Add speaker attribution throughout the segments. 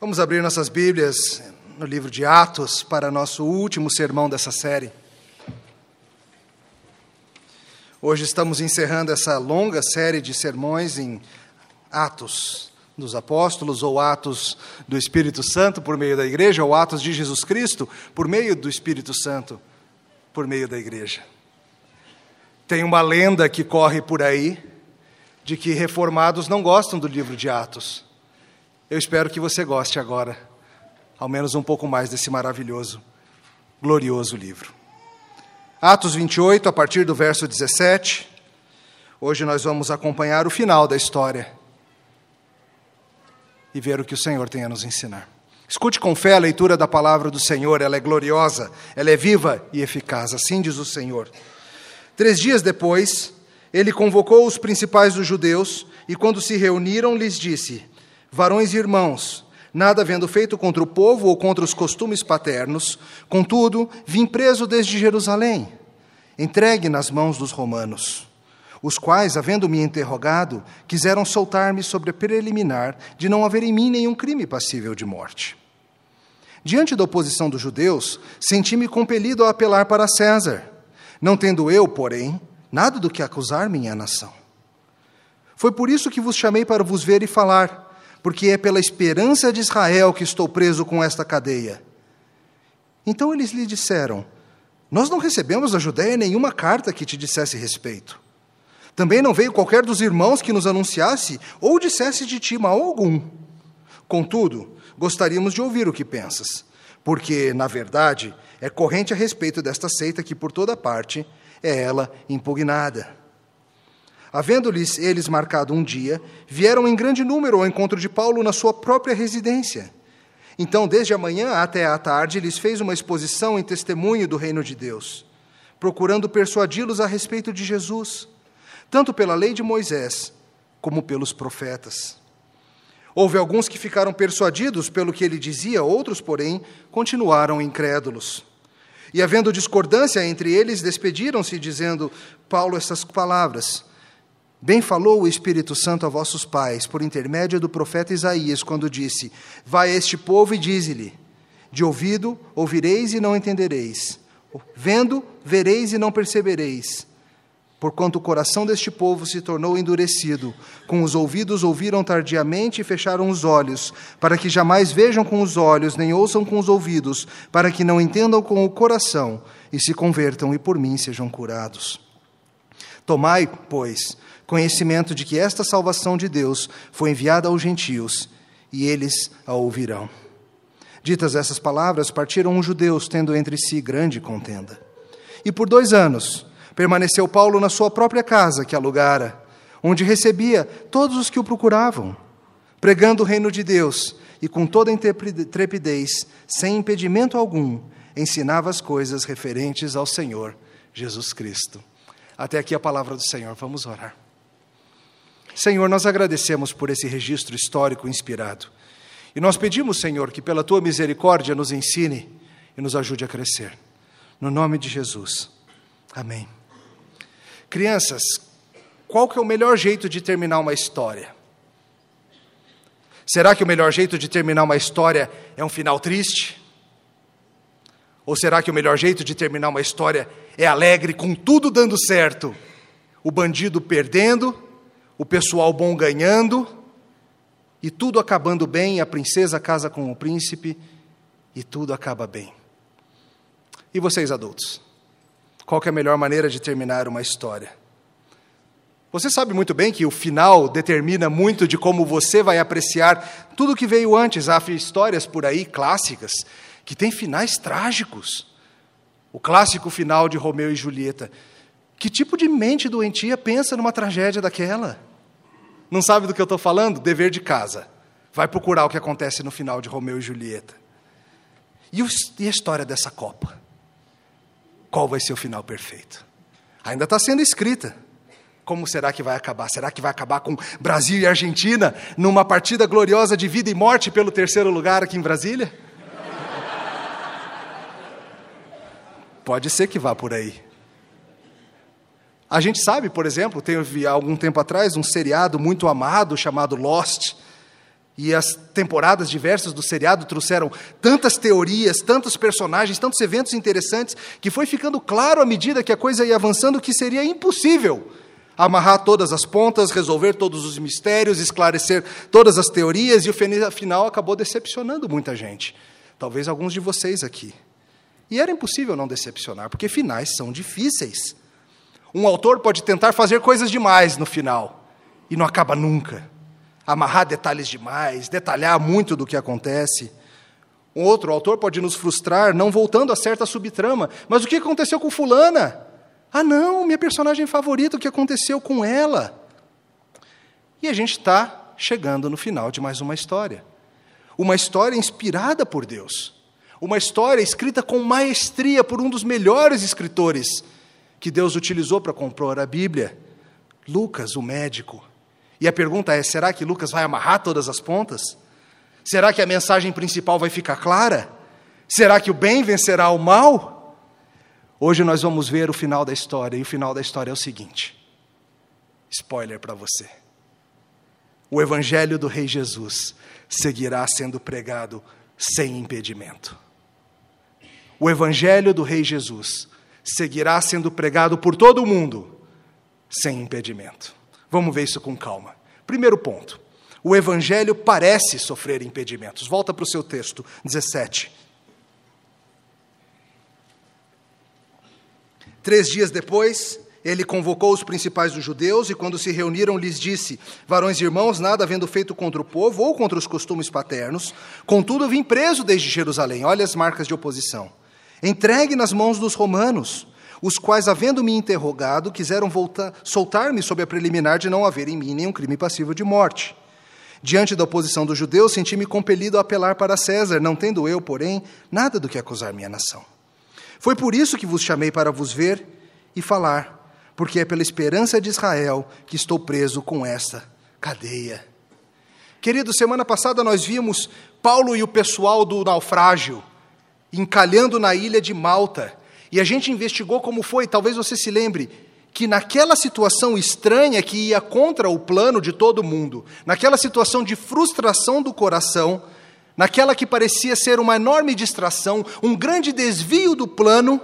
Speaker 1: Vamos abrir nossas Bíblias no livro de Atos para nosso último sermão dessa série. Hoje estamos encerrando essa longa série de sermões em Atos dos Apóstolos, ou Atos do Espírito Santo por meio da igreja, ou Atos de Jesus Cristo por meio do Espírito Santo por meio da igreja. Tem uma lenda que corre por aí de que reformados não gostam do livro de Atos. Eu espero que você goste agora, ao menos um pouco mais desse maravilhoso, glorioso livro. Atos 28, a partir do verso 17. Hoje nós vamos acompanhar o final da história e ver o que o Senhor tem a nos ensinar. Escute com fé a leitura da palavra do Senhor, ela é gloriosa, ela é viva e eficaz, assim diz o Senhor. Três dias depois, ele convocou os principais dos judeus e, quando se reuniram, lhes disse: varões e irmãos, nada havendo feito contra o povo ou contra os costumes paternos, contudo, vim preso desde Jerusalém, entregue nas mãos dos romanos, os quais, havendo-me interrogado, quiseram soltar-me sobre a preliminar de não haver em mim nenhum crime passível de morte. Diante da oposição dos judeus, senti-me compelido a apelar para César, não tendo eu, porém, nada do que acusar minha nação. Foi por isso que vos chamei para vos ver e falar porque é pela esperança de Israel que estou preso com esta cadeia. Então eles lhe disseram: Nós não recebemos da Judéia nenhuma carta que te dissesse respeito. Também não veio qualquer dos irmãos que nos anunciasse ou dissesse de ti mal algum. Contudo, gostaríamos de ouvir o que pensas, porque, na verdade, é corrente a respeito desta seita que por toda parte é ela impugnada. Havendo-lhes eles marcado um dia, vieram em grande número ao encontro de Paulo na sua própria residência. Então, desde a manhã até à tarde, lhes fez uma exposição em testemunho do reino de Deus, procurando persuadi-los a respeito de Jesus, tanto pela lei de Moisés como pelos profetas. Houve alguns que ficaram persuadidos pelo que ele dizia, outros, porém, continuaram incrédulos. E havendo discordância entre eles, despediram-se, dizendo Paulo essas palavras. Bem falou o Espírito Santo a vossos pais, por intermédio do profeta Isaías, quando disse: Vai a este povo e dize-lhe: De ouvido ouvireis e não entendereis, vendo vereis e não percebereis. Porquanto o coração deste povo se tornou endurecido, com os ouvidos ouviram tardiamente e fecharam os olhos, para que jamais vejam com os olhos, nem ouçam com os ouvidos, para que não entendam com o coração e se convertam e por mim sejam curados. Tomai, pois, conhecimento de que esta salvação de Deus foi enviada aos gentios e eles a ouvirão. Ditas essas palavras, partiram os judeus, tendo entre si grande contenda. E por dois anos permaneceu Paulo na sua própria casa que alugara, onde recebia todos os que o procuravam, pregando o reino de Deus e com toda intrepidez, sem impedimento algum, ensinava as coisas referentes ao Senhor Jesus Cristo. Até aqui a palavra do Senhor. Vamos orar. Senhor, nós agradecemos por esse registro histórico inspirado. E nós pedimos, Senhor, que pela tua misericórdia nos ensine e nos ajude a crescer. No nome de Jesus. Amém. Crianças, qual que é o melhor jeito de terminar uma história? Será que o melhor jeito de terminar uma história é um final triste? Ou será que o melhor jeito de terminar uma história é alegre, com tudo dando certo? O bandido perdendo o pessoal bom ganhando, e tudo acabando bem, a princesa casa com o príncipe, e tudo acaba bem. E vocês adultos? Qual é a melhor maneira de terminar uma história? Você sabe muito bem que o final determina muito de como você vai apreciar tudo que veio antes. Há histórias por aí clássicas que têm finais trágicos. O clássico final de Romeu e Julieta. Que tipo de mente doentia pensa numa tragédia daquela? Não sabe do que eu estou falando? Dever de casa. Vai procurar o que acontece no final de Romeu e Julieta. E, a história dessa Copa? Qual vai ser o final perfeito? Ainda está sendo escrita. Como será que vai acabar? Será que vai acabar com Brasil e Argentina numa partida gloriosa de vida e morte pelo terceiro lugar aqui em Brasília? Pode ser que vá por aí. A gente sabe, por exemplo, teve algum tempo atrás um seriado muito amado chamado Lost. E as temporadas diversas do seriado trouxeram tantas teorias, tantos personagens, tantos eventos interessantes, que foi ficando claro à medida que a coisa ia avançando que seria impossível amarrar todas as pontas, resolver todos os mistérios, esclarecer todas as teorias, e o final acabou decepcionando muita gente. Talvez alguns de vocês aqui. E era impossível não decepcionar, porque finais são difíceis. Um autor pode tentar fazer coisas demais no final, e não acaba nunca. Amarrar detalhes demais, detalhar muito do que acontece. Um outro autor pode nos frustrar não voltando a certa subtrama. Mas o que aconteceu com Fulana? Ah, não, minha personagem favorita, o que aconteceu com ela? E a gente está chegando no final de mais uma história. Uma história inspirada por Deus. Uma história escrita com maestria por um dos melhores escritores que Deus utilizou para compor a Bíblia, Lucas, o médico. E a pergunta é: será que Lucas vai amarrar todas as pontas? Será que a mensagem principal vai ficar clara? Será que o bem vencerá o mal? Hoje nós vamos ver o final da história, e o final da história é o seguinte: spoiler para você. O Evangelho do Rei Jesus seguirá sendo pregado sem impedimento. O Evangelho do Rei Jesus seguirá sendo pregado por todo o mundo sem impedimento. Vamos ver isso com calma. Primeiro ponto: o Evangelho parece sofrer impedimentos. Volta para o seu texto, 17. Três dias depois, ele convocou os principais dos judeus e, quando se reuniram, lhes disse: Varões e irmãos, nada havendo feito contra o povo ou contra os costumes paternos, contudo vim preso desde Jerusalém. Olha as marcas de oposição. Entregue nas mãos dos romanos, os quais, havendo me interrogado, quiseram soltar-me sob a preliminar de não haver em mim nenhum crime passivo de morte. Diante da oposição dos judeus, senti-me compelido a apelar para César, não tendo eu, porém, nada do que acusar minha nação. Foi por isso que vos chamei para vos ver e falar, porque é pela esperança de Israel que estou preso com esta cadeia. Querido, semana passada nós vimos Paulo e o pessoal do naufrágio encalhando na ilha de Malta. E a gente investigou como foi, talvez você se lembre, que naquela situação estranha que ia contra o plano de todo mundo, naquela situação de frustração do coração, naquela que parecia ser uma enorme distração, um grande desvio do plano,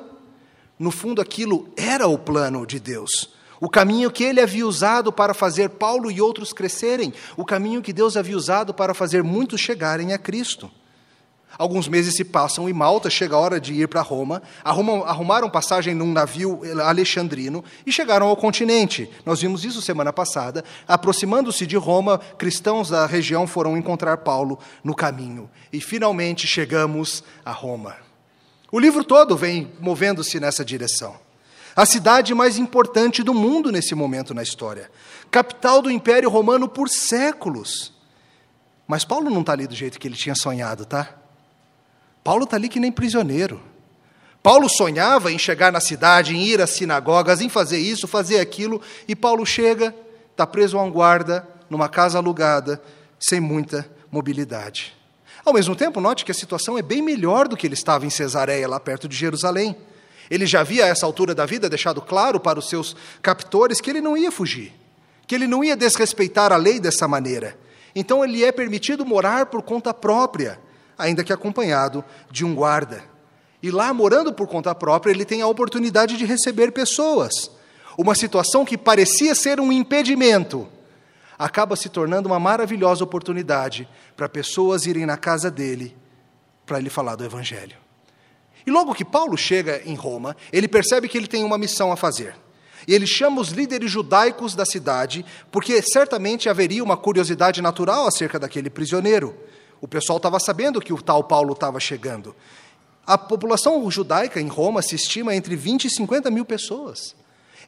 Speaker 1: no fundo aquilo era o plano de Deus. O caminho que ele havia usado para fazer Paulo e outros crescerem, o caminho que Deus havia usado para fazer muitos chegarem a Cristo. Alguns meses se passam e Malta chega a hora de ir para Roma, arrumam, arrumaram passagem num navio alexandrino e chegaram ao continente. Nós vimos isso semana passada. Aproximando-se de Roma, cristãos da região foram encontrar Paulo no caminho. E finalmente chegamos a Roma. O livro todo vem movendo-se nessa direção. A cidade mais importante do mundo nesse momento na história. Capital do Império Romano por séculos. Mas Paulo não está ali do jeito que ele tinha sonhado, tá? Paulo está ali que nem prisioneiro. Paulo sonhava em chegar na cidade, em ir às sinagogas, em fazer isso, fazer aquilo, e Paulo chega, está preso a um guarda, numa casa alugada, sem muita mobilidade. Ao mesmo tempo, note que a situação é bem melhor do que ele estava em Cesareia, lá perto de Jerusalém. Ele já havia, a essa altura da vida, deixado claro para os seus captores que ele não ia fugir, que ele não ia desrespeitar a lei dessa maneira. Então, ele é permitido morar por conta própria ainda que acompanhado de um guarda. E lá, morando por conta própria, ele tem a oportunidade de receber pessoas. Uma situação que parecia ser um impedimento, acaba se tornando uma maravilhosa oportunidade para pessoas irem na casa dele para ele falar do Evangelho. E logo que Paulo chega em Roma, ele percebe que ele tem uma missão a fazer. E ele chama os líderes judaicos da cidade, porque certamente haveria uma curiosidade natural acerca daquele prisioneiro. O pessoal estava sabendo que o tal Paulo estava chegando. A população judaica em Roma se estima entre 20 e 50 mil pessoas.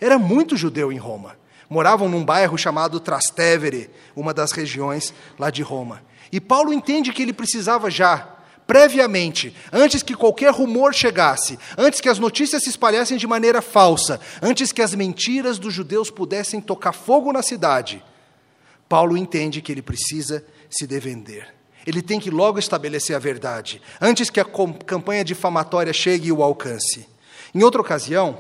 Speaker 1: Era muito judeu em Roma. Moravam num bairro chamado Trastevere, uma das regiões lá de Roma. E Paulo entende que ele precisava já, previamente, antes que qualquer rumor chegasse, antes que as notícias se espalhassem de maneira falsa, antes que as mentiras dos judeus pudessem tocar fogo na cidade, Paulo entende que ele precisa se defender ele tem que logo estabelecer a verdade, antes que a campanha difamatória chegue e o alcance. Em outra ocasião,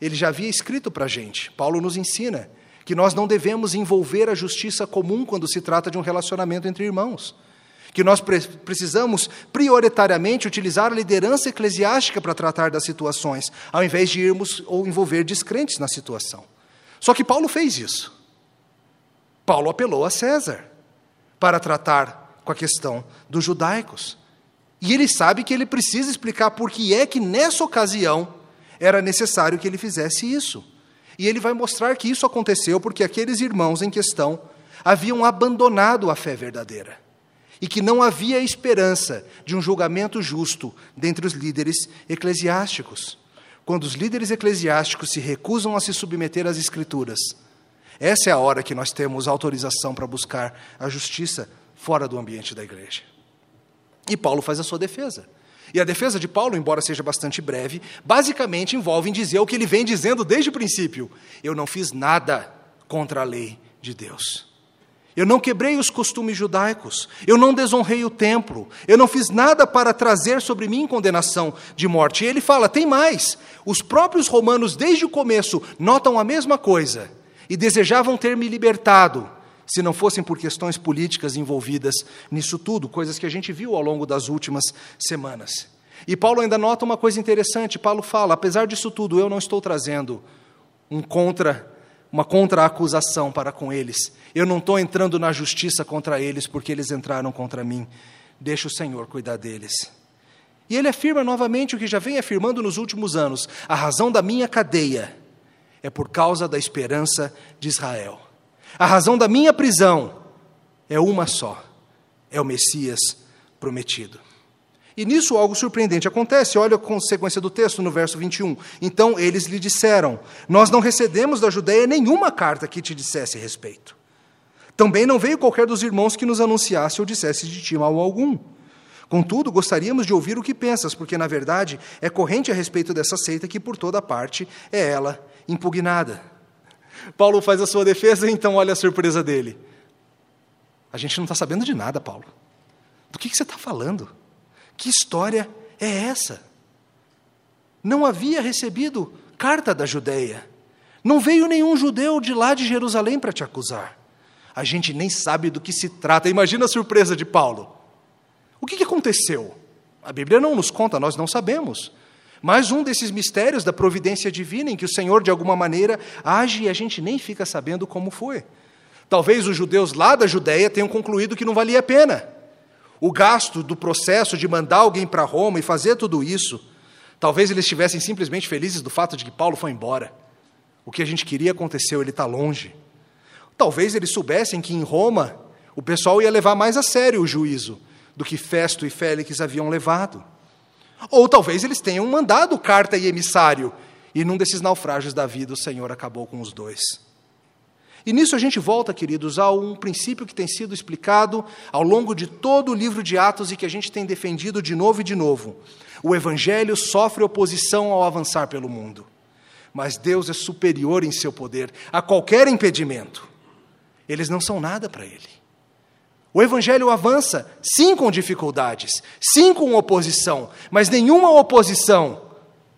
Speaker 1: ele já havia escrito para a gente, Paulo nos ensina, que nós não devemos envolver a justiça comum quando se trata de um relacionamento entre irmãos, que nós pre precisamos prioritariamente utilizar a liderança eclesiástica para tratar das situações, ao invés de irmos ou envolver descrentes na situação. Só que Paulo fez isso. Paulo apelou a César para tratar com a questão dos judaicos. E ele sabe que ele precisa explicar por que é que nessa ocasião era necessário que ele fizesse isso. E ele vai mostrar que isso aconteceu porque aqueles irmãos em questão haviam abandonado a fé verdadeira e que não havia esperança de um julgamento justo dentre os líderes eclesiásticos. Quando os líderes eclesiásticos se recusam a se submeter às Escrituras, essa é a hora que nós temos autorização para buscar a justiça fora do ambiente da igreja. E Paulo faz a sua defesa. E a defesa de Paulo, embora seja bastante breve, basicamente envolve em dizer o que ele vem dizendo desde o princípio: eu não fiz nada contra a lei de Deus. Eu não quebrei os costumes judaicos, eu não desonrei o templo, eu não fiz nada para trazer sobre mim condenação de morte. E ele fala: tem mais. Os próprios romanos, desde o começo, notam a mesma coisa e desejavam ter me libertado, se não fossem por questões políticas envolvidas nisso tudo, coisas que a gente viu ao longo das últimas semanas. E Paulo ainda nota uma coisa interessante. Paulo fala: apesar disso tudo, eu não estou trazendo um contra, uma contra-acusação para com eles. Eu não estou entrando na justiça contra eles porque eles entraram contra mim. Deixa o Senhor cuidar deles. E ele afirma novamente o que já vem afirmando nos últimos anos: a razão da minha cadeia é por causa da esperança de Israel. A razão da minha prisão é uma só: é o Messias prometido. E nisso algo surpreendente acontece. Olha a consequência do texto no verso 21. Então eles lhe disseram: Nós não recebemos da Judéia nenhuma carta que te dissesse respeito. Também não veio qualquer dos irmãos que nos anunciasse ou dissesse de ti mal algum. Contudo, gostaríamos de ouvir o que pensas, porque na verdade é corrente a respeito dessa seita que por toda parte é ela impugnada. Paulo faz a sua defesa, então olha a surpresa dele. A gente não está sabendo de nada, Paulo. Do que, que você está falando? Que história é essa? Não havia recebido carta da Judéia. Não veio nenhum judeu de lá de Jerusalém para te acusar. A gente nem sabe do que se trata. Imagina a surpresa de Paulo. O que, que aconteceu? A Bíblia não nos conta, nós não sabemos. Mais um desses mistérios da providência divina em que o Senhor, de alguma maneira, age e a gente nem fica sabendo como foi. Talvez os judeus lá da Judéia tenham concluído que não valia a pena. O gasto do processo de mandar alguém para Roma e fazer tudo isso, talvez eles estivessem simplesmente felizes do fato de que Paulo foi embora. O que a gente queria aconteceu, ele está longe. Talvez eles soubessem que em Roma o pessoal ia levar mais a sério o juízo do que Festo e Félix haviam levado. Ou talvez eles tenham mandado carta e emissário, e num desses naufrágios da vida o Senhor acabou com os dois. E nisso a gente volta, queridos, a um princípio que tem sido explicado ao longo de todo o livro de Atos e que a gente tem defendido de novo e de novo. O Evangelho sofre oposição ao avançar pelo mundo, mas Deus é superior em seu poder a qualquer impedimento. Eles não são nada para Ele. O Evangelho avança, sim, com dificuldades, sim, com oposição, mas nenhuma oposição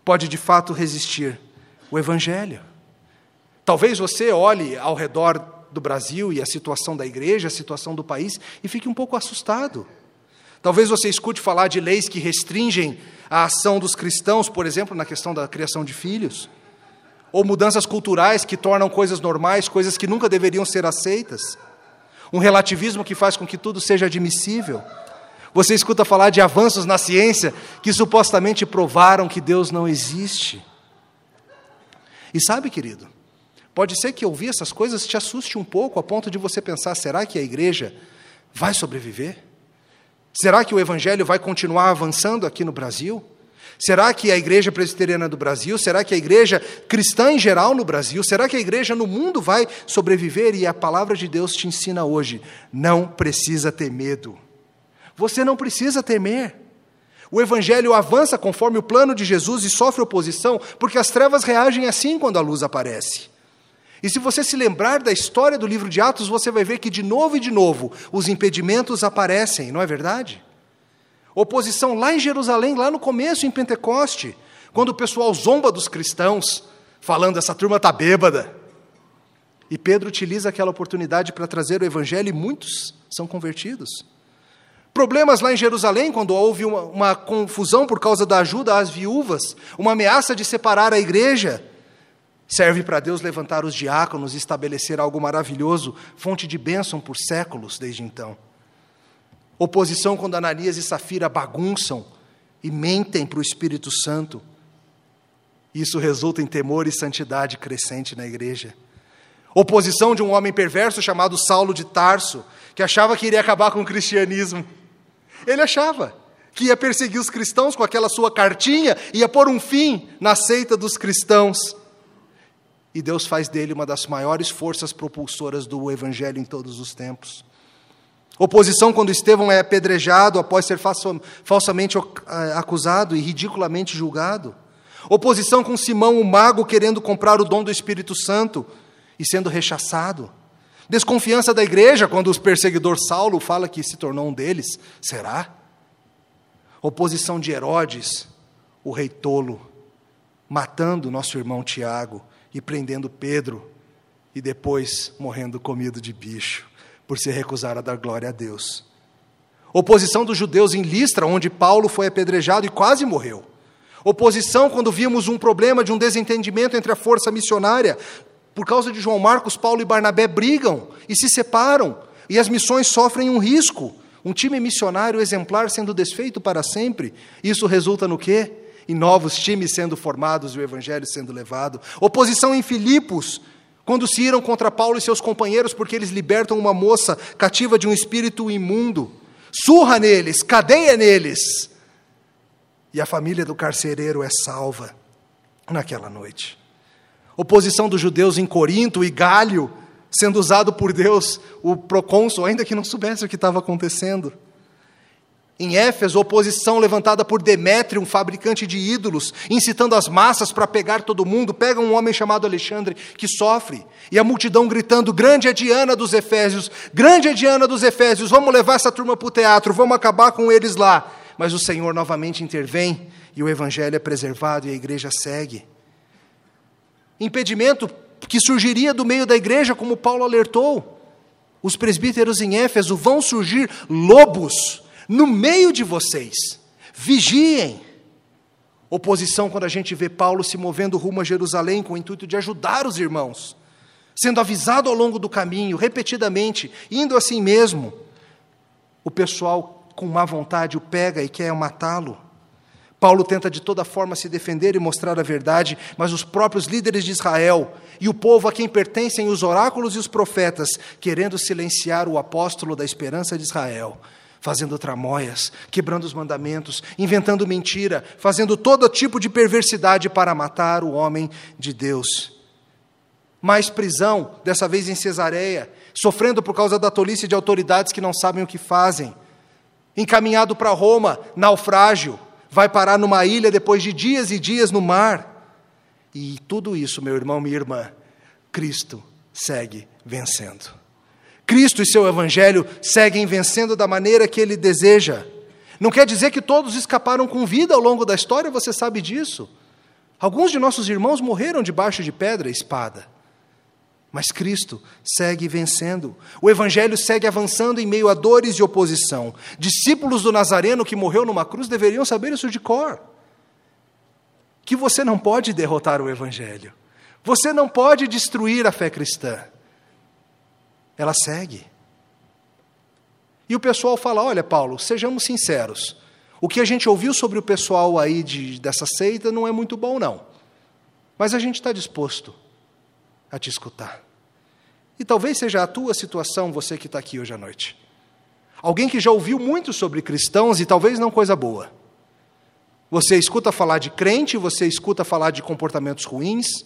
Speaker 1: pode de fato resistir o Evangelho. Talvez você olhe ao redor do Brasil e a situação da igreja, a situação do país, e fique um pouco assustado. Talvez você escute falar de leis que restringem a ação dos cristãos, por exemplo, na questão da criação de filhos, ou mudanças culturais que tornam coisas normais, coisas que nunca deveriam ser aceitas um relativismo que faz com que tudo seja admissível. Você escuta falar de avanços na ciência que supostamente provaram que Deus não existe. E sabe, querido, pode ser que ouvir essas coisas te assuste um pouco a ponto de você pensar: será que a igreja vai sobreviver? Será que o evangelho vai continuar avançando aqui no Brasil? Será que a igreja presbiteriana do Brasil, será que a igreja cristã em geral no Brasil, será que a igreja no mundo vai sobreviver? E a palavra de Deus te ensina hoje: não precisa ter medo. Você não precisa temer. O evangelho avança conforme o plano de Jesus e sofre oposição, porque as trevas reagem assim quando a luz aparece. E se você se lembrar da história do livro de Atos, você vai ver que de novo e de novo os impedimentos aparecem, não é verdade? Oposição lá em Jerusalém, lá no começo, em Pentecoste, quando o pessoal zomba dos cristãos, falando: essa turma está bêbada. E Pedro utiliza aquela oportunidade para trazer o evangelho e muitos são convertidos. Problemas lá em Jerusalém, quando houve uma, uma, confusão por causa da ajuda às viúvas, uma ameaça de separar a igreja, serve para Deus levantar os diáconos e estabelecer algo maravilhoso, fonte de bênção por séculos desde então. Oposição quando Ananias e Safira bagunçam e mentem para o Espírito Santo. Isso resulta em temor e santidade crescente na igreja. Oposição de um homem perverso chamado Saulo de Tarso, que achava que iria acabar com o cristianismo. Ele achava que ia perseguir os cristãos com aquela sua cartinha, ia pôr um fim na seita dos cristãos. E Deus faz dele uma das maiores forças propulsoras do evangelho em todos os tempos. Oposição quando Estevão é apedrejado após ser falsamente acusado e ridiculamente julgado. Oposição com Simão, o mago, querendo comprar o dom do Espírito Santo e sendo rechaçado. Desconfiança da igreja quando o perseguidor Saulo fala que se tornou um deles. Será? Oposição de Herodes, o rei tolo, matando nosso irmão Tiago e prendendo Pedro e depois morrendo comido de bicho por se recusar a dar glória a Deus. Oposição dos judeus em Listra, onde Paulo foi apedrejado e quase morreu. Oposição quando vimos um problema de um desentendimento entre a força missionária. Por causa de João Marcos, Paulo e Barnabé brigam e se separam, e as missões sofrem um risco. Um time missionário exemplar sendo desfeito para sempre. Isso resulta no quê? Em novos times sendo formados e o evangelho sendo levado. Oposição em Filipos, quando se iram contra Paulo e seus companheiros porque eles libertam uma moça cativa de um espírito imundo, surra neles, cadeia neles, e a família do carcereiro é salva naquela noite. Oposição dos judeus em Corinto e Galho, sendo usado por Deus, o procônsul, ainda que não soubesse o que estava acontecendo. Em Éfeso, oposição levantada por Demétrio, um fabricante de ídolos, incitando as massas para pegar todo mundo. Pega um homem chamado Alexandre, que sofre, e a multidão gritando: Grande é Diana dos Efésios, grande é Diana dos Efésios, vamos levar essa turma para o teatro, vamos acabar com eles lá. Mas o Senhor novamente intervém, e o evangelho é preservado e a igreja segue. Impedimento que surgiria do meio da igreja, como Paulo alertou. Os presbíteros em Éfeso vão surgir lobos no meio de vocês. Vigiem. Oposição quando a gente vê Paulo se movendo rumo a Jerusalém com o intuito de ajudar os irmãos, sendo avisado ao longo do caminho, repetidamente, indo assim mesmo. O pessoal, com má vontade, o pega e quer matá-lo. Paulo tenta de toda forma se defender e mostrar a verdade, mas os próprios líderes de Israel e o povo a quem pertencem os oráculos e os profetas, querendo silenciar o apóstolo da esperança de Israel, fazendo tramóias, quebrando os mandamentos, inventando mentira, fazendo todo tipo de perversidade para matar o homem de Deus. Mais prisão, dessa vez em Cesareia, sofrendo por causa da tolice de autoridades que não sabem o que fazem. Encaminhado para Roma, naufrágio, vai parar numa ilha depois de dias e dias no mar. E tudo isso, meu irmão, minha irmã, Cristo segue vencendo. Cristo e seu Evangelho seguem vencendo da maneira que ele deseja. Não quer dizer que todos escaparam com vida ao longo da história, você sabe disso. Alguns de nossos irmãos morreram debaixo de pedra e espada. Mas Cristo segue vencendo. O Evangelho segue avançando em meio a dores e oposição. Discípulos do Nazareno que morreu numa cruz deveriam saber isso de cor. Que você não pode derrotar o Evangelho. Você não pode destruir a fé cristã ela segue. E o pessoal fala: olha, Paulo, sejamos sinceros. O que a gente ouviu sobre o pessoal aí de, dessa seita não é muito bom, não. Mas a gente está disposto a te escutar. E talvez seja a tua situação, você que está aqui hoje à noite. Alguém que já ouviu muito sobre cristãos e talvez não coisa boa. Você escuta falar de crente, você escuta falar de comportamentos ruins,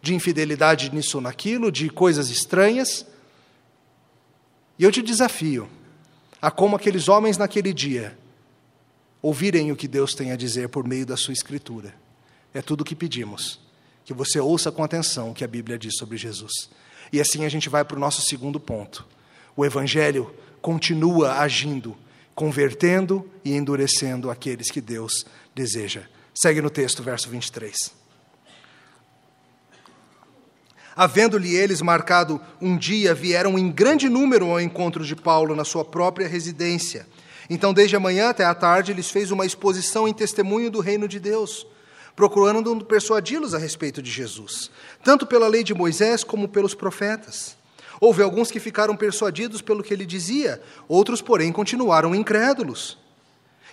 Speaker 1: de infidelidade nisso naquilo, de coisas estranhas. E eu te desafio a como aqueles homens naquele dia ouvirem o que Deus tem a dizer por meio da sua escritura. É tudo o que pedimos. Que você ouça com atenção o que a Bíblia diz sobre Jesus. E assim a gente vai para o nosso segundo ponto. O Evangelho continua agindo, convertendo e endurecendo aqueles que Deus deseja. Segue no texto, verso 23. Havendo-lhe eles marcado um dia, vieram em grande número ao encontro de Paulo na sua própria residência. Então, desde a manhã até a tarde, lhes fez uma exposição em testemunho do reino de Deus, procurando persuadi-los a respeito de Jesus, tanto pela lei de Moisés como pelos profetas. Houve alguns que ficaram persuadidos pelo que ele dizia, outros, porém, continuaram incrédulos.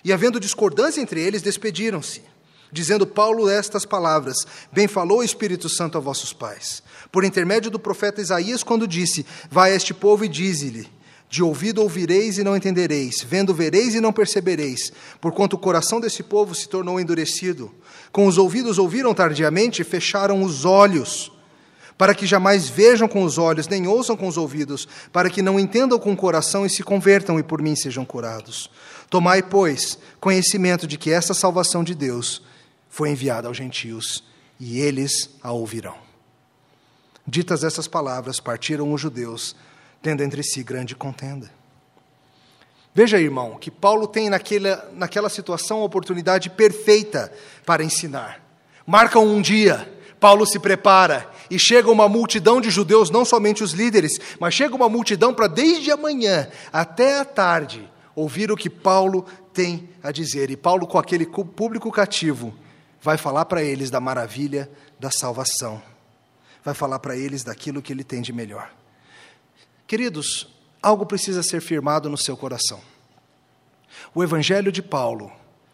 Speaker 1: E havendo discordância entre eles, despediram-se, dizendo Paulo estas palavras: Bem falou o Espírito Santo a vossos pais por intermédio do profeta Isaías, quando disse: Vai a este povo e dize-lhe: De ouvido ouvireis e não entendereis, vendo vereis e não percebereis, porquanto o coração desse povo se tornou endurecido. Com os ouvidos ouviram tardiamente e fecharam os olhos, para que jamais vejam com os olhos, nem ouçam com os ouvidos, para que não entendam com o coração e se convertam e por mim sejam curados. Tomai, pois, conhecimento de que essa salvação de Deus foi enviada aos gentios, e eles a ouvirão. Ditas essas palavras, partiram os judeus, tendo entre si grande contenda. Veja, irmão, que Paulo tem naquela, naquela situação a oportunidade perfeita para ensinar. Marcam um dia, Paulo se prepara e chega uma multidão de judeus, não somente os líderes, mas chega uma multidão para desde amanhã até a tarde ouvir o que Paulo tem a dizer. E Paulo, com aquele público cativo, vai falar para eles da maravilha da salvação vai falar para eles daquilo que ele tem de melhor. Queridos, algo precisa ser firmado no seu coração. O evangelho de Paulo,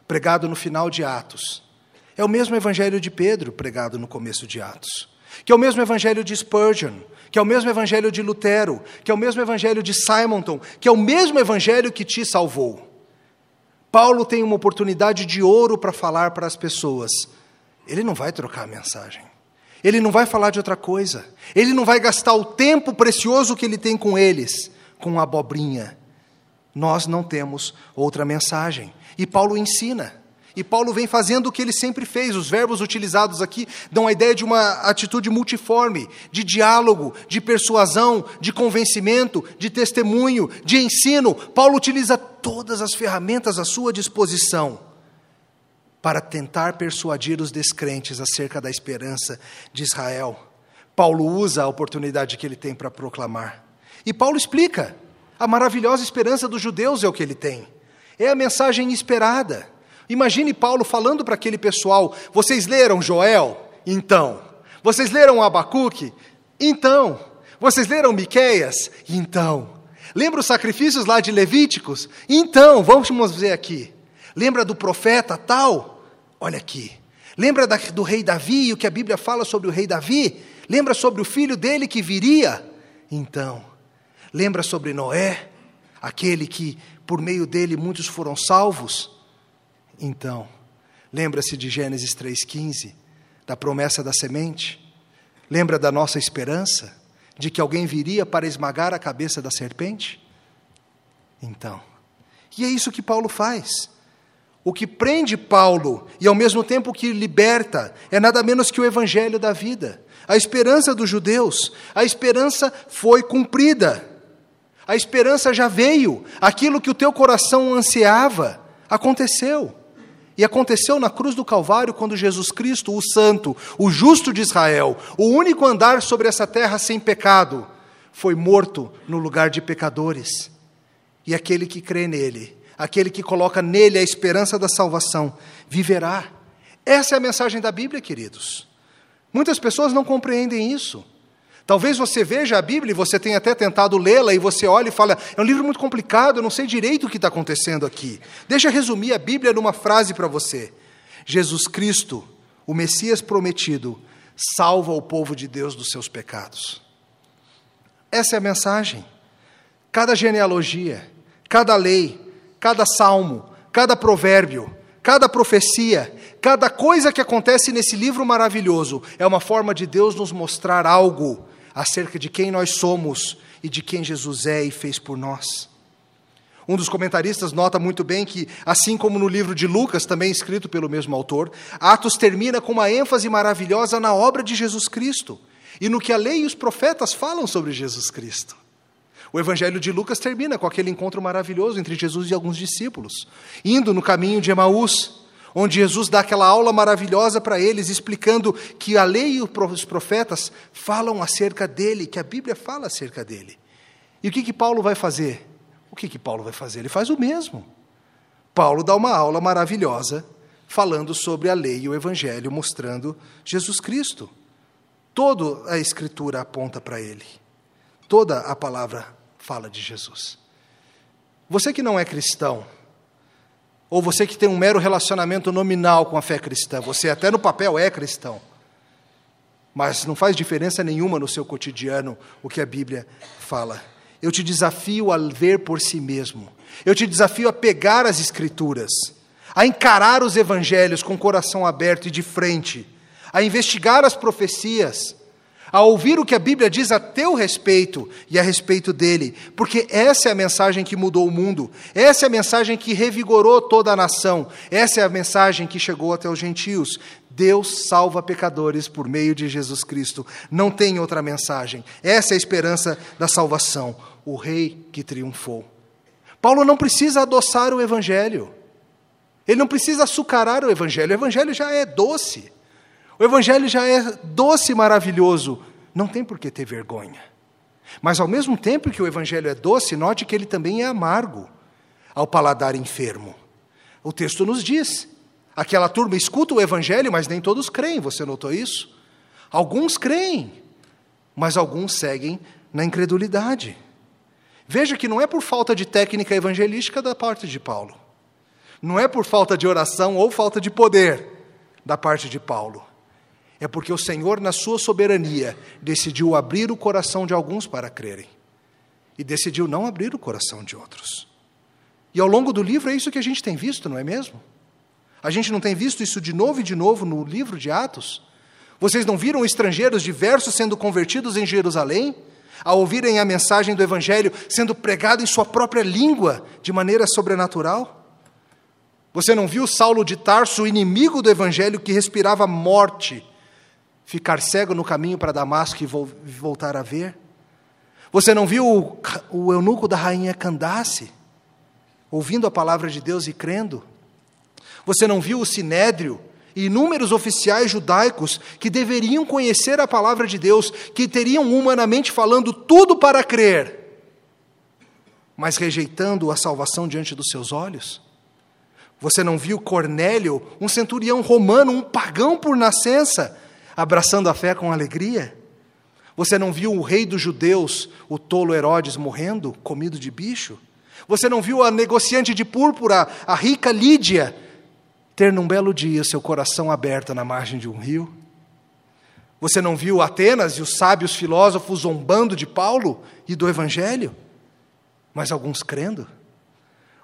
Speaker 1: pregado no final de Atos, é o mesmo evangelho de Pedro, pregado no começo de Atos, que é o mesmo evangelho de Spurgeon, que é o mesmo evangelho de Lutero, que é o mesmo evangelho de Simonton, que é o mesmo evangelho que te salvou. Paulo tem uma oportunidade de ouro para falar para as pessoas. Ele não vai trocar a mensagem. Ele não vai falar de outra coisa. Ele não vai gastar o tempo precioso que ele tem com eles, com abobrinha. Nós não temos outra mensagem. E Paulo ensina. E Paulo vem fazendo o que ele sempre fez. Os verbos utilizados aqui dão a ideia de uma atitude multiforme, de diálogo, de persuasão, de convencimento, de testemunho, de ensino. Paulo utiliza todas as ferramentas à sua disposição para tentar persuadir os descrentes acerca da esperança de Israel. Paulo usa a oportunidade que ele tem para proclamar. E Paulo explica: a maravilhosa esperança dos judeus é o que ele tem. É a mensagem esperada. Imagine Paulo falando para aquele pessoal: vocês leram Joel? Então. Vocês leram Abacuque? Então. Vocês leram Miqueias? Então. Lembra os sacrifícios lá de Levíticos? Então, vamos ver aqui. Lembra do profeta tal? Olha aqui. Lembra da, do rei Davi e o que a Bíblia fala sobre o rei Davi? Lembra sobre o filho dele que viria? Então, lembra sobre Noé, aquele que por meio dele muitos foram salvos? Então, lembra-se de Gênesis 3,15, da promessa da semente? Lembra da nossa esperança de que alguém viria para esmagar a cabeça da serpente? Então, e é isso que Paulo faz. O que prende Paulo e ao mesmo tempo que liberta é nada menos que o evangelho da vida. A esperança dos judeus, a esperança foi cumprida. A esperança já veio. Aquilo que o teu coração ansiava aconteceu. E aconteceu na cruz do Calvário quando Jesus Cristo, o Santo, o justo de Israel, o único andar sobre essa terra sem pecado, foi morto no lugar de pecadores. E aquele que crê nele aquele que coloca nele a esperança da salvação, viverá. Essa é a mensagem da Bíblia, queridos. Muitas pessoas não compreendem isso. Talvez você veja a Bíblia e você tenha até tentado lê-la e você olha e fala: é um livro muito complicado, eu não sei direito o que está acontecendo aqui. Deixa eu resumir a Bíblia numa frase para você: Jesus Cristo, o Messias prometido, salva o povo de Deus dos seus pecados. Essa é a mensagem. Cada genealogia, cada lei, cada salmo, cada provérbio, cada profecia, cada coisa que acontece nesse livro maravilhoso é uma forma de Deus nos mostrar algo acerca de quem nós somos e de quem Jesus é e fez por nós. Um dos comentaristas nota muito bem que, assim como no livro de Lucas, também escrito pelo mesmo autor, Atos termina com uma ênfase maravilhosa na obra de Jesus Cristo e no que a lei e os profetas falam sobre Jesus Cristo. O Evangelho de Lucas termina com aquele encontro maravilhoso entre Jesus e alguns discípulos, indo no caminho de Emaús, onde Jesus dá aquela aula maravilhosa para eles, explicando que a lei e os profetas falam acerca dele, que a Bíblia fala acerca dele. E o que, que Paulo vai fazer? O que, que Paulo vai fazer? Ele faz o mesmo. Paulo dá uma aula maravilhosa falando sobre a lei e o evangelho, mostrando Jesus Cristo. Toda a escritura aponta para ele. Toda a palavra fala de Jesus. Você que não é cristão, ou você que tem um mero relacionamento nominal com a fé cristã, você até no papel é cristão, mas não faz diferença nenhuma no seu cotidiano o que a Bíblia fala. Eu te desafio a ver por si mesmo. Eu te desafio a pegar as Escrituras, a encarar os evangelhos com o coração aberto e de frente, a investigar as profecias, a ouvir o que a Bíblia diz a teu respeito e a respeito dele, porque essa é a mensagem que mudou o mundo, essa é a mensagem que revigorou toda a nação, essa é a mensagem que chegou até os gentios. Deus salva pecadores por meio de Jesus Cristo. Não tem outra mensagem. Essa é a esperança da salvação, o Rei que triunfou. Paulo não precisa adoçar o Evangelho, ele não precisa açucarar o Evangelho, o Evangelho já é doce. O Evangelho já é doce e maravilhoso, não tem por que ter vergonha. Mas ao mesmo tempo que o Evangelho é doce, note que ele também é amargo ao paladar enfermo. O texto nos diz: aquela turma escuta o Evangelho, mas nem todos creem, você notou isso? Alguns creem, mas alguns seguem na incredulidade. Veja que não é por falta de técnica evangelística da parte de Paulo, não é por falta de oração ou falta de poder da parte de Paulo, é porque o Senhor, na sua soberania, decidiu abrir o coração de alguns para crerem e decidiu não abrir o coração de outros. E ao longo do livro é isso que a gente tem visto, não é mesmo? A gente não tem visto isso de novo e de novo no livro de Atos? Vocês não viram estrangeiros diversos sendo convertidos em Jerusalém? Ao ouvirem a mensagem do Evangelho sendo pregada em sua própria língua, de maneira sobrenatural? Você não viu Saulo de Tarso, inimigo do Evangelho, que respirava morte, ficar cego no caminho para Damasco e voltar a ver? Você não viu o, o eunuco da rainha Candace, ouvindo a palavra de Deus e crendo? Você não viu o sinédrio e inúmeros oficiais judaicos que deveriam conhecer a palavra de Deus, que teriam humanamente falando tudo para crer, mas rejeitando a salvação diante dos seus olhos? Você não viu Cornélio, um centurião romano, um pagão por nascença, abraçando a fé com alegria? Você não viu o rei dos judeus, o tolo Herodes, morrendo, comido de bicho? Você não viu a negociante de púrpura, a rica Lídia, ter num belo dia seu coração aberto na margem de um rio? Você não viu Atenas e os sábios filósofos zombando de Paulo e do Evangelho? Mas alguns crendo?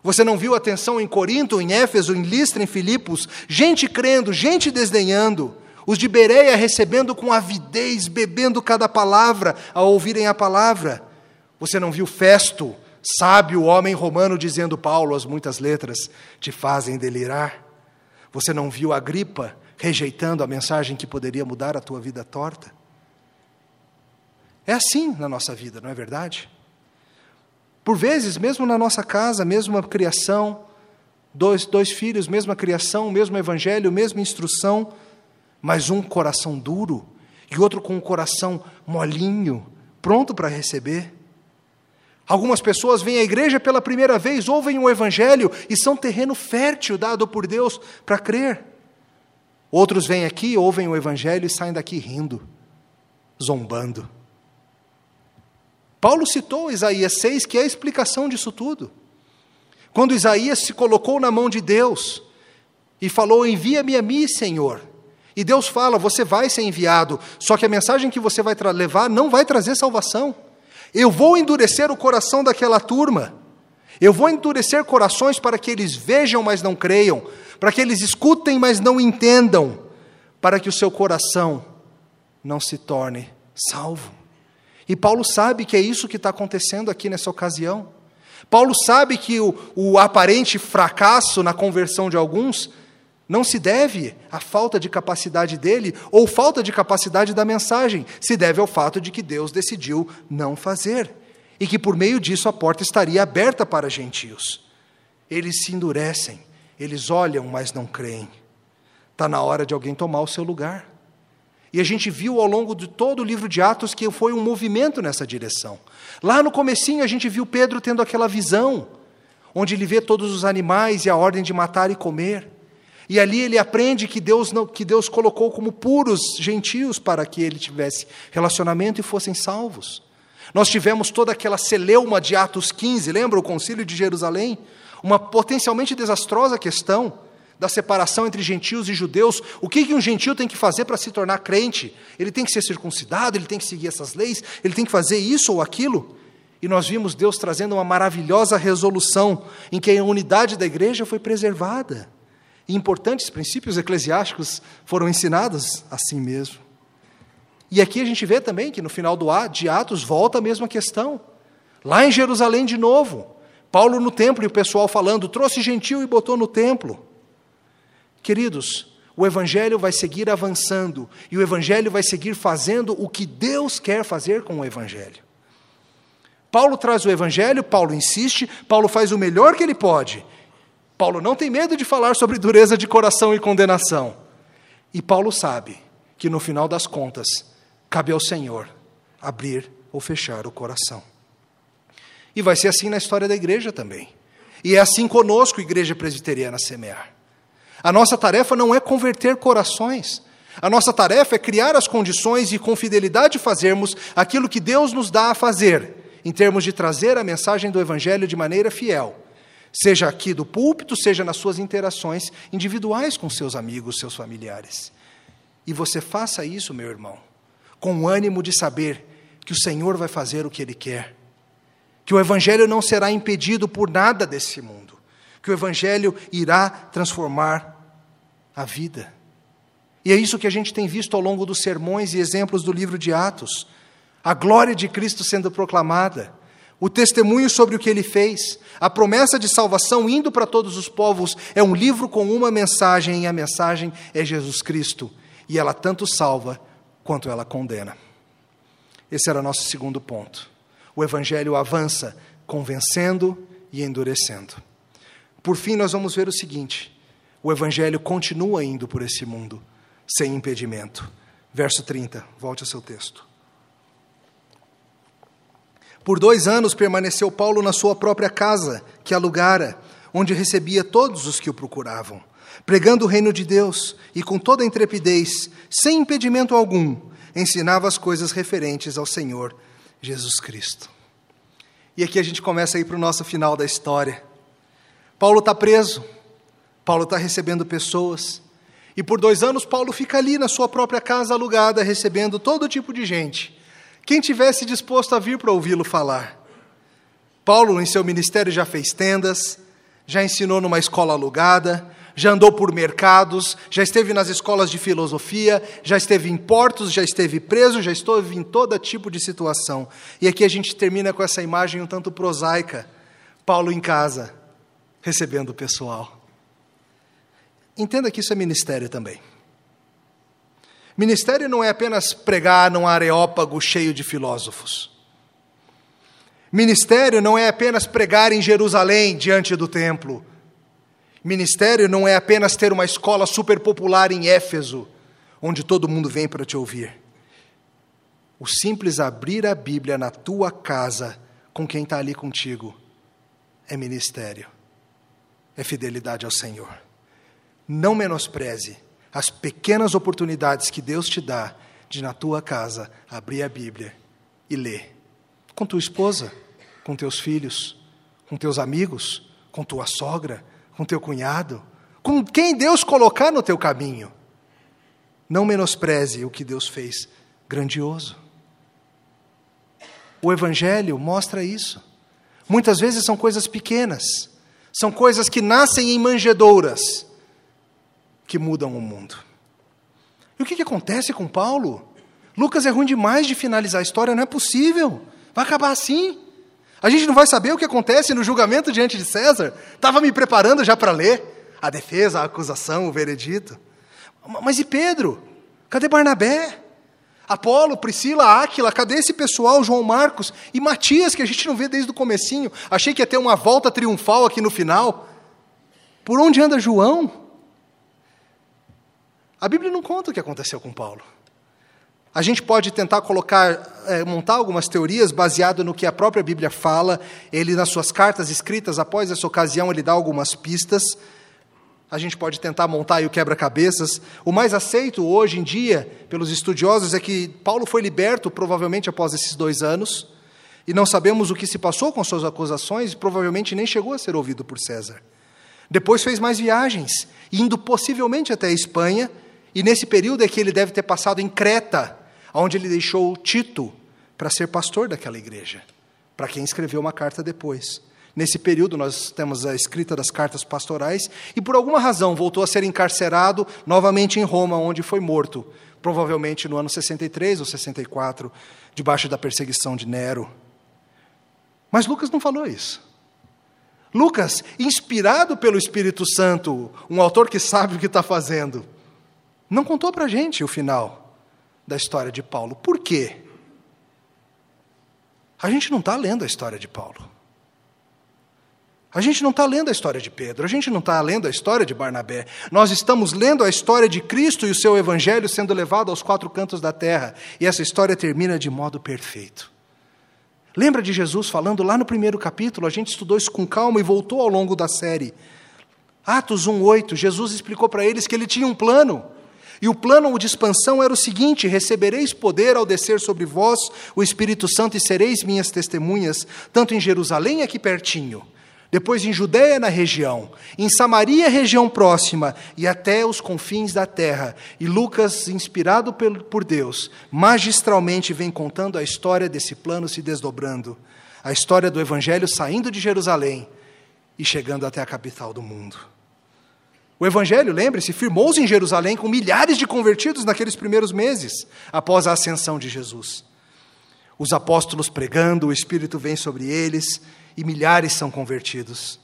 Speaker 1: Você não viu a tensão em Corinto, em Éfeso, em Listra, em Filipos? Gente crendo, gente desdenhando. Os de Bereia recebendo com avidez, bebendo cada palavra ao ouvirem a palavra. Você não viu Festo, sábio homem romano, dizendo: Paulo, as muitas letras te fazem delirar? Você não viu Agripa rejeitando a mensagem que poderia mudar a tua vida torta? É assim na nossa vida, não é verdade? Por vezes, mesmo na nossa casa, mesma criação, dois, dois filhos, mesma criação, mesmo evangelho, mesma instrução, mas um coração duro e outro com um coração molinho, pronto para receber. Algumas pessoas vêm à igreja pela primeira vez, ouvem o Evangelho e são terreno fértil dado por Deus para crer. Outros vêm aqui, ouvem o Evangelho e saem daqui rindo, zombando. Paulo citou Isaías 6, que é a explicação disso tudo. Quando Isaías se colocou na mão de Deus e falou: Envia-me a mim, Senhor. E Deus fala: você vai ser enviado, só que a mensagem que você vai levar não vai trazer salvação. Eu vou endurecer o coração daquela turma. Eu vou endurecer corações para que eles vejam, mas não creiam, para que eles escutem, mas não entendam, para que o seu coração não se torne salvo. E Paulo sabe que é isso que está acontecendo aqui nessa ocasião. Paulo sabe que o, o aparente fracasso na conversão de alguns não se deve à falta de capacidade dele ou falta de capacidade da mensagem, se deve ao fato de que Deus decidiu não fazer e que por meio disso a porta estaria aberta para gentios. Eles se endurecem, eles olham, mas não creem. Está na hora de alguém tomar o seu lugar. E a gente viu ao longo de todo o livro de Atos que foi um movimento nessa direção. Lá no comecinho a gente viu Pedro tendo aquela visão, onde ele vê todos os animais e a ordem de matar e comer. E ali ele aprende que Deus, não, que Deus colocou como puros gentios para que ele tivesse relacionamento e fossem salvos. Nós tivemos toda aquela celeuma de Atos 15, lembra o concílio de Jerusalém? Uma potencialmente desastrosa questão da separação entre gentios e judeus. O que, que um gentio tem que fazer para se tornar crente? Ele tem que ser circuncidado, ele tem que seguir essas leis, ele tem que fazer isso ou aquilo. E nós vimos Deus trazendo uma maravilhosa resolução em que a unidade da igreja foi preservada. E importantes princípios eclesiásticos foram ensinados assim mesmo. E aqui a gente vê também que no final do de Atos volta a mesma questão. Lá em Jerusalém de novo, Paulo no templo e o pessoal falando, trouxe gentil e botou no templo. Queridos, o Evangelho vai seguir avançando e o Evangelho vai seguir fazendo o que Deus quer fazer com o Evangelho. Paulo traz o Evangelho, Paulo insiste, Paulo faz o melhor que ele pode, Paulo não tem medo de falar sobre dureza de coração e condenação. E Paulo sabe que no final das contas, cabe ao Senhor abrir ou fechar o coração. E vai ser assim na história da igreja também. E é assim conosco, Igreja Presbiteriana Semear. A nossa tarefa não é converter corações. A nossa tarefa é criar as condições e, com fidelidade, fazermos aquilo que Deus nos dá a fazer, em termos de trazer a mensagem do Evangelho de maneira fiel seja aqui do púlpito, seja nas suas interações individuais com seus amigos, seus familiares. E você faça isso, meu irmão, com o ânimo de saber que o Senhor vai fazer o que Ele quer, que o Evangelho não será impedido por nada desse mundo, que o Evangelho irá transformar a vida. E é isso que a gente tem visto ao longo dos sermões e exemplos do livro de Atos. A glória de Cristo sendo proclamada, o testemunho sobre o que ele fez, a promessa de salvação indo para todos os povos, é um livro com uma mensagem, e a mensagem é Jesus Cristo. E ela tanto salva quanto ela condena. Esse era nosso segundo ponto. O Evangelho avança, convencendo e endurecendo. Por fim, nós vamos ver o seguinte: o Evangelho continua indo por esse mundo, sem impedimento. Verso 30, volte ao seu texto. Por dois anos permaneceu Paulo na sua própria casa, que alugara, onde recebia todos os que o procuravam, pregando o reino de Deus e com toda intrepidez, sem impedimento algum, ensinava as coisas referentes ao Senhor Jesus Cristo. E aqui a gente começa a ir para o nosso final da história. Paulo está preso, Paulo está recebendo pessoas, e por dois anos Paulo fica ali na sua própria casa alugada, recebendo todo tipo de gente quem tivesse disposto a vir para ouvi-lo falar. Paulo, em seu ministério, já fez tendas, já ensinou numa escola alugada, já andou por mercados, já esteve nas escolas de filosofia, já esteve em portos, já esteve preso, já esteve em todo tipo de situação. E aqui a gente termina com essa imagem um tanto prosaica: Paulo em casa, recebendo o pessoal. Entenda que isso é ministério também. Ministério não é apenas pregar num areópago cheio de filósofos. Ministério não é apenas pregar em Jerusalém diante do templo. Ministério não é apenas ter uma escola super popular em Éfeso, onde todo mundo vem para te ouvir. O simples abrir a Bíblia na tua casa com quem está ali contigo é ministério, é fidelidade ao Senhor. Não menospreze as pequenas oportunidades que Deus te dá de, na tua casa, abrir a Bíblia e ler. Com tua esposa, com teus filhos, com teus amigos, com tua sogra, com teu cunhado, com quem Deus colocar no teu caminho. Não menospreze o que Deus fez grandioso. O Evangelho mostra isso. Muitas vezes são coisas pequenas, são coisas que nascem em manjedouras que mudam o mundo. E o que, que acontece com Paulo? Lucas é ruim demais de finalizar a história, não é possível. Vai acabar assim. A gente não vai saber o que acontece no julgamento diante de César. Estava me preparando já para ler a defesa, a acusação, o veredito. Mas e Pedro? Cadê Barnabé? Apolo, Priscila, Áquila, cadê esse pessoal, João Marcos e Matias, que a gente não vê desde o comecinho? Achei que ia ter uma volta triunfal aqui no final. Por onde anda João? A Bíblia não conta o que aconteceu com Paulo. A gente pode tentar colocar, é, montar algumas teorias baseado no que a própria Bíblia fala. Ele, nas suas cartas escritas após essa ocasião, ele dá algumas pistas. A gente pode tentar montar aí o quebra-cabeças. O mais aceito hoje em dia pelos estudiosos é que Paulo foi liberto, provavelmente após esses dois anos, e não sabemos o que se passou com suas acusações, e provavelmente nem chegou a ser ouvido por César. Depois fez mais viagens, indo possivelmente até a Espanha, e nesse período é que ele deve ter passado em Creta, onde ele deixou Tito para ser pastor daquela igreja, para quem escreveu uma carta depois. Nesse período, nós temos a escrita das cartas pastorais, e por alguma razão voltou a ser encarcerado novamente em Roma, onde foi morto, provavelmente no ano 63 ou 64, debaixo da perseguição de Nero. Mas Lucas não falou isso. Lucas, inspirado pelo Espírito Santo, um autor que sabe o que está fazendo, não contou para a gente o final da história de Paulo. Por quê? A gente não está lendo a história de Paulo. A gente não está lendo a história de Pedro, a gente não está lendo a história de Barnabé. Nós estamos lendo a história de Cristo e o seu evangelho sendo levado aos quatro cantos da terra. E essa história termina de modo perfeito. Lembra de Jesus falando lá no primeiro capítulo? A gente estudou isso com calma e voltou ao longo da série. Atos 1,8, Jesus explicou para eles que ele tinha um plano. E o plano de expansão era o seguinte: recebereis poder ao descer sobre vós o Espírito Santo e sereis minhas testemunhas, tanto em Jerusalém, aqui pertinho, depois em Judéia, na região, em Samaria, região próxima, e até os confins da terra. E Lucas, inspirado por Deus, magistralmente vem contando a história desse plano se desdobrando, a história do Evangelho saindo de Jerusalém e chegando até a capital do mundo. O Evangelho, lembre-se, firmou-se em Jerusalém com milhares de convertidos naqueles primeiros meses, após a ascensão de Jesus. Os apóstolos pregando, o Espírito vem sobre eles e milhares são convertidos.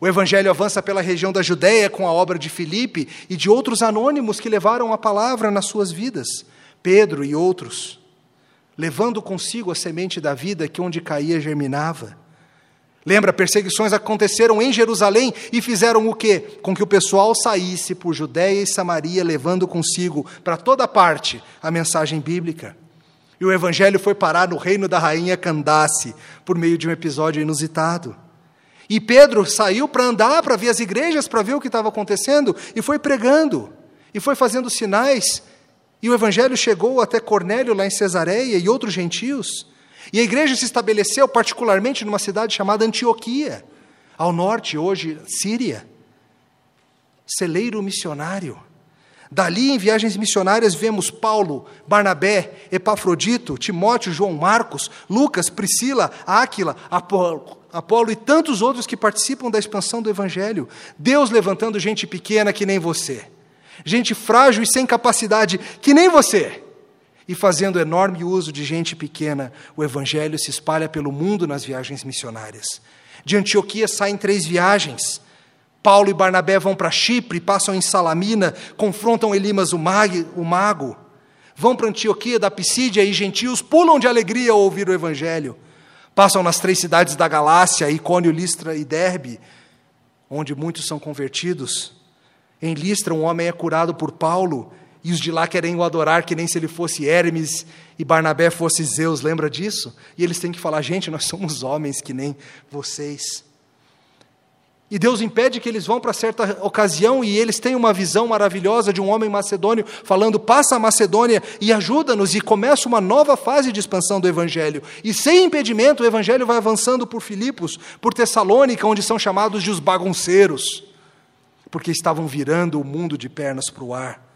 Speaker 1: O Evangelho avança pela região da Judéia com a obra de Filipe e de outros anônimos que levaram a palavra nas suas vidas, Pedro e outros, levando consigo a semente da vida que onde caía germinava. Lembra, perseguições aconteceram em Jerusalém e fizeram o quê? Com que o pessoal saísse por Judéia e Samaria, levando consigo para toda parte a mensagem bíblica. E o evangelho foi parar no reino da rainha Candace, por meio de um episódio inusitado. E Pedro saiu para andar, para ver as igrejas, para ver o que estava acontecendo, e foi pregando, e foi fazendo sinais. E o evangelho chegou até Cornélio, lá em Cesareia, e outros gentios. E a igreja se estabeleceu particularmente numa cidade chamada Antioquia, ao norte, hoje, Síria. Celeiro missionário. Dali, em viagens missionárias, vemos Paulo, Barnabé, Epafrodito, Timóteo, João Marcos, Lucas, Priscila, Áquila, Apolo, Apolo e tantos outros que participam da expansão do Evangelho. Deus levantando gente pequena que nem você, gente frágil e sem capacidade que nem você e fazendo enorme uso de gente pequena, o evangelho se espalha pelo mundo nas viagens missionárias. De Antioquia saem três viagens. Paulo e Barnabé vão para Chipre, passam em Salamina, confrontam Elimas o mago. Vão para Antioquia da Pisídia e gentios pulam de alegria ao ouvir o evangelho. Passam nas três cidades da Galácia, Icônio, Listra e Derbe, onde muitos são convertidos. Em Listra, um homem é curado por Paulo e os de lá querem o adorar que nem se ele fosse Hermes e Barnabé fosse Zeus, lembra disso? E eles têm que falar: gente, nós somos homens que nem vocês. E Deus impede que eles vão para certa ocasião e eles têm uma visão maravilhosa de um homem macedônio falando: passa a Macedônia e ajuda-nos, e começa uma nova fase de expansão do Evangelho. E sem impedimento, o Evangelho vai avançando por Filipos, por Tessalônica, onde são chamados de os bagunceiros, porque estavam virando o mundo de pernas para o ar.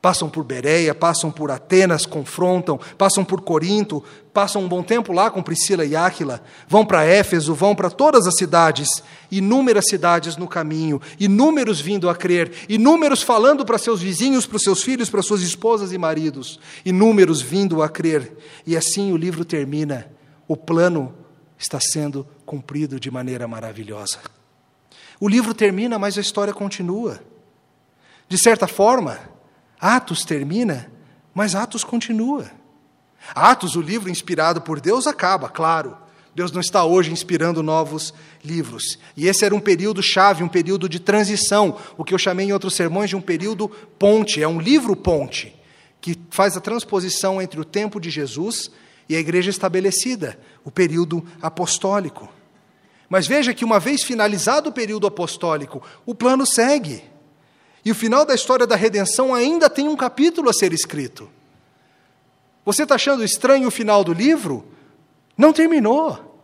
Speaker 1: Passam por Bereia, passam por Atenas, confrontam, passam por Corinto, passam um bom tempo lá com Priscila e Áquila, vão para Éfeso, vão para todas as cidades, inúmeras cidades no caminho, inúmeros vindo a crer, inúmeros falando para seus vizinhos, para seus filhos, para suas esposas e maridos, inúmeros vindo a crer. E assim o livro termina. O plano está sendo cumprido de maneira maravilhosa. O livro termina, mas a história continua. De certa forma, Atos termina, mas Atos continua. Atos, o livro inspirado por Deus, acaba, claro. Deus não está hoje inspirando novos livros. E esse era um período chave, um período de transição, o que eu chamei em outros sermões de um período ponte, é um livro ponte, que faz a transposição entre o tempo de Jesus e a igreja estabelecida, o período apostólico. Mas veja que uma vez finalizado o período apostólico, o plano segue. E o final da história da redenção ainda tem um capítulo a ser escrito. Você está achando estranho o final do livro? Não terminou.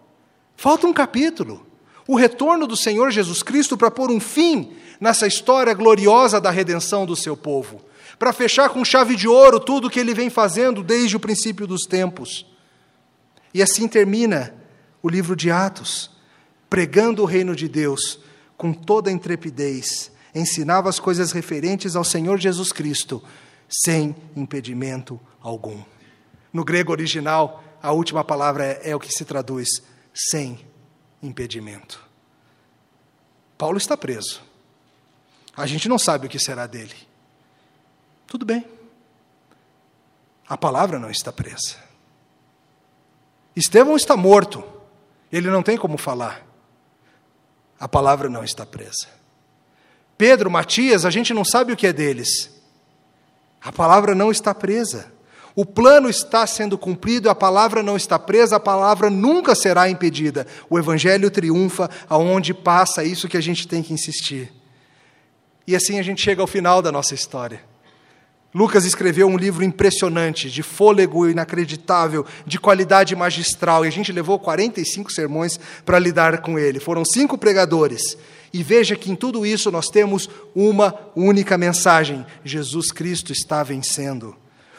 Speaker 1: Falta um capítulo. O retorno do Senhor Jesus Cristo para pôr um fim nessa história gloriosa da redenção do seu povo. Para fechar com chave de ouro tudo o que ele vem fazendo desde o princípio dos tempos. E assim termina o livro de Atos, pregando o reino de Deus com toda a intrepidez ensinava as coisas referentes ao Senhor Jesus Cristo, sem impedimento algum. No grego original, a última palavra é, é o que se traduz sem impedimento. Paulo está preso. A gente não sabe o que será dele. Tudo bem. A palavra não está presa. Estevão está morto. Ele não tem como falar. A palavra não está presa. Pedro, Matias, a gente não sabe o que é deles. A palavra não está presa. O plano está sendo cumprido, a palavra não está presa, a palavra nunca será impedida. O Evangelho triunfa aonde passa, é isso que a gente tem que insistir. E assim a gente chega ao final da nossa história. Lucas escreveu um livro impressionante, de fôlego inacreditável, de qualidade magistral, e a gente levou 45 sermões para lidar com ele. Foram cinco pregadores. E veja que em tudo isso nós temos uma única mensagem: Jesus Cristo está vencendo.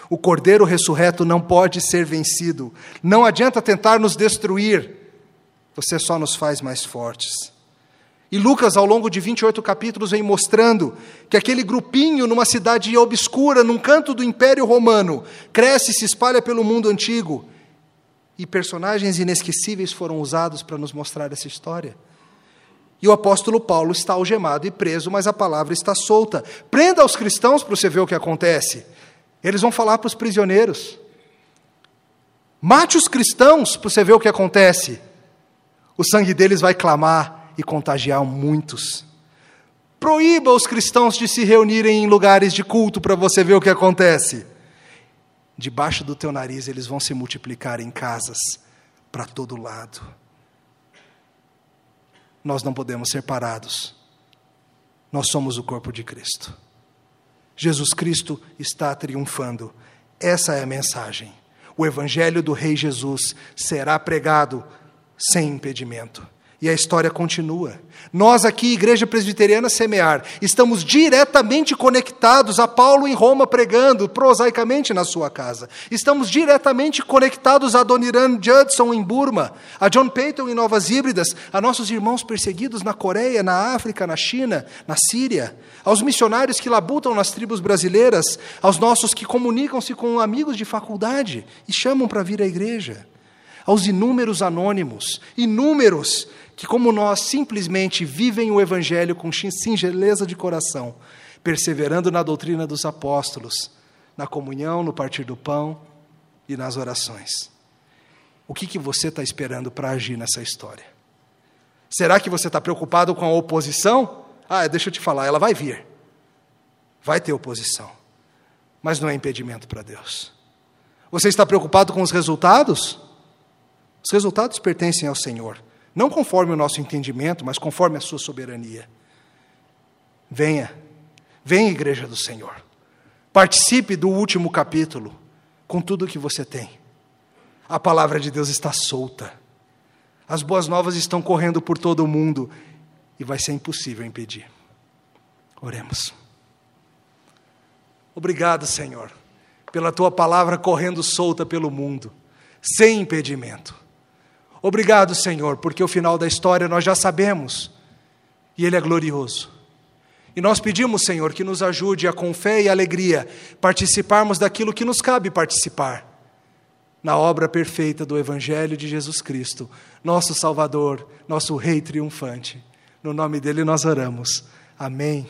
Speaker 1: O Cordeiro ressurreto não pode ser vencido. Não adianta tentar nos destruir, você só nos faz mais fortes. E Lucas, ao longo de 28 capítulos, vem mostrando que aquele grupinho numa cidade obscura, num canto do Império Romano, cresce e se espalha pelo mundo antigo. E personagens inesquecíveis foram usados para nos mostrar essa história. E o apóstolo Paulo está algemado e preso, mas a palavra está solta. Prenda os cristãos para você ver o que acontece. Eles vão falar para os prisioneiros. Mate os cristãos para você ver o que acontece. O sangue deles vai clamar e contagiar muitos. Proíba os cristãos de se reunirem em lugares de culto para você ver o que acontece. Debaixo do teu nariz eles vão se multiplicar em casas para todo lado. Nós não podemos ser parados. Nós somos o corpo de Cristo. Jesus Cristo está triunfando. Essa é a mensagem. O evangelho do Rei Jesus será pregado sem impedimento. E a história continua. Nós aqui, Igreja Presbiteriana Semear, estamos diretamente conectados a Paulo em Roma pregando, prosaicamente na sua casa. Estamos diretamente conectados a Doniran Judson em Burma, a John Payton em Novas Híbridas, a nossos irmãos perseguidos na Coreia, na África, na China, na Síria, aos missionários que labutam nas tribos brasileiras, aos nossos que comunicam-se com amigos de faculdade e chamam para vir à igreja, aos inúmeros anônimos, inúmeros que, como nós, simplesmente vivem o Evangelho com singeleza de coração, perseverando na doutrina dos apóstolos, na comunhão, no partir do pão e nas orações. O que, que você está esperando para agir nessa história? Será que você está preocupado com a oposição? Ah, deixa eu te falar, ela vai vir. Vai ter oposição. Mas não é impedimento para Deus. Você está preocupado com os resultados? Os resultados pertencem ao Senhor não conforme o nosso entendimento, mas conforme a sua soberania. Venha, venha, igreja do Senhor. Participe do último capítulo com tudo o que você tem. A palavra de Deus está solta. As boas novas estão correndo por todo o mundo e vai ser impossível impedir. Oremos. Obrigado, Senhor, pela tua palavra correndo solta pelo mundo, sem impedimento. Obrigado, Senhor, porque o final da história nós já sabemos e ele é glorioso. E nós pedimos, Senhor, que nos ajude a, com fé e alegria, participarmos daquilo que nos cabe participar, na obra perfeita do Evangelho de Jesus Cristo, nosso Salvador, nosso Rei triunfante. No nome dele nós oramos. Amém.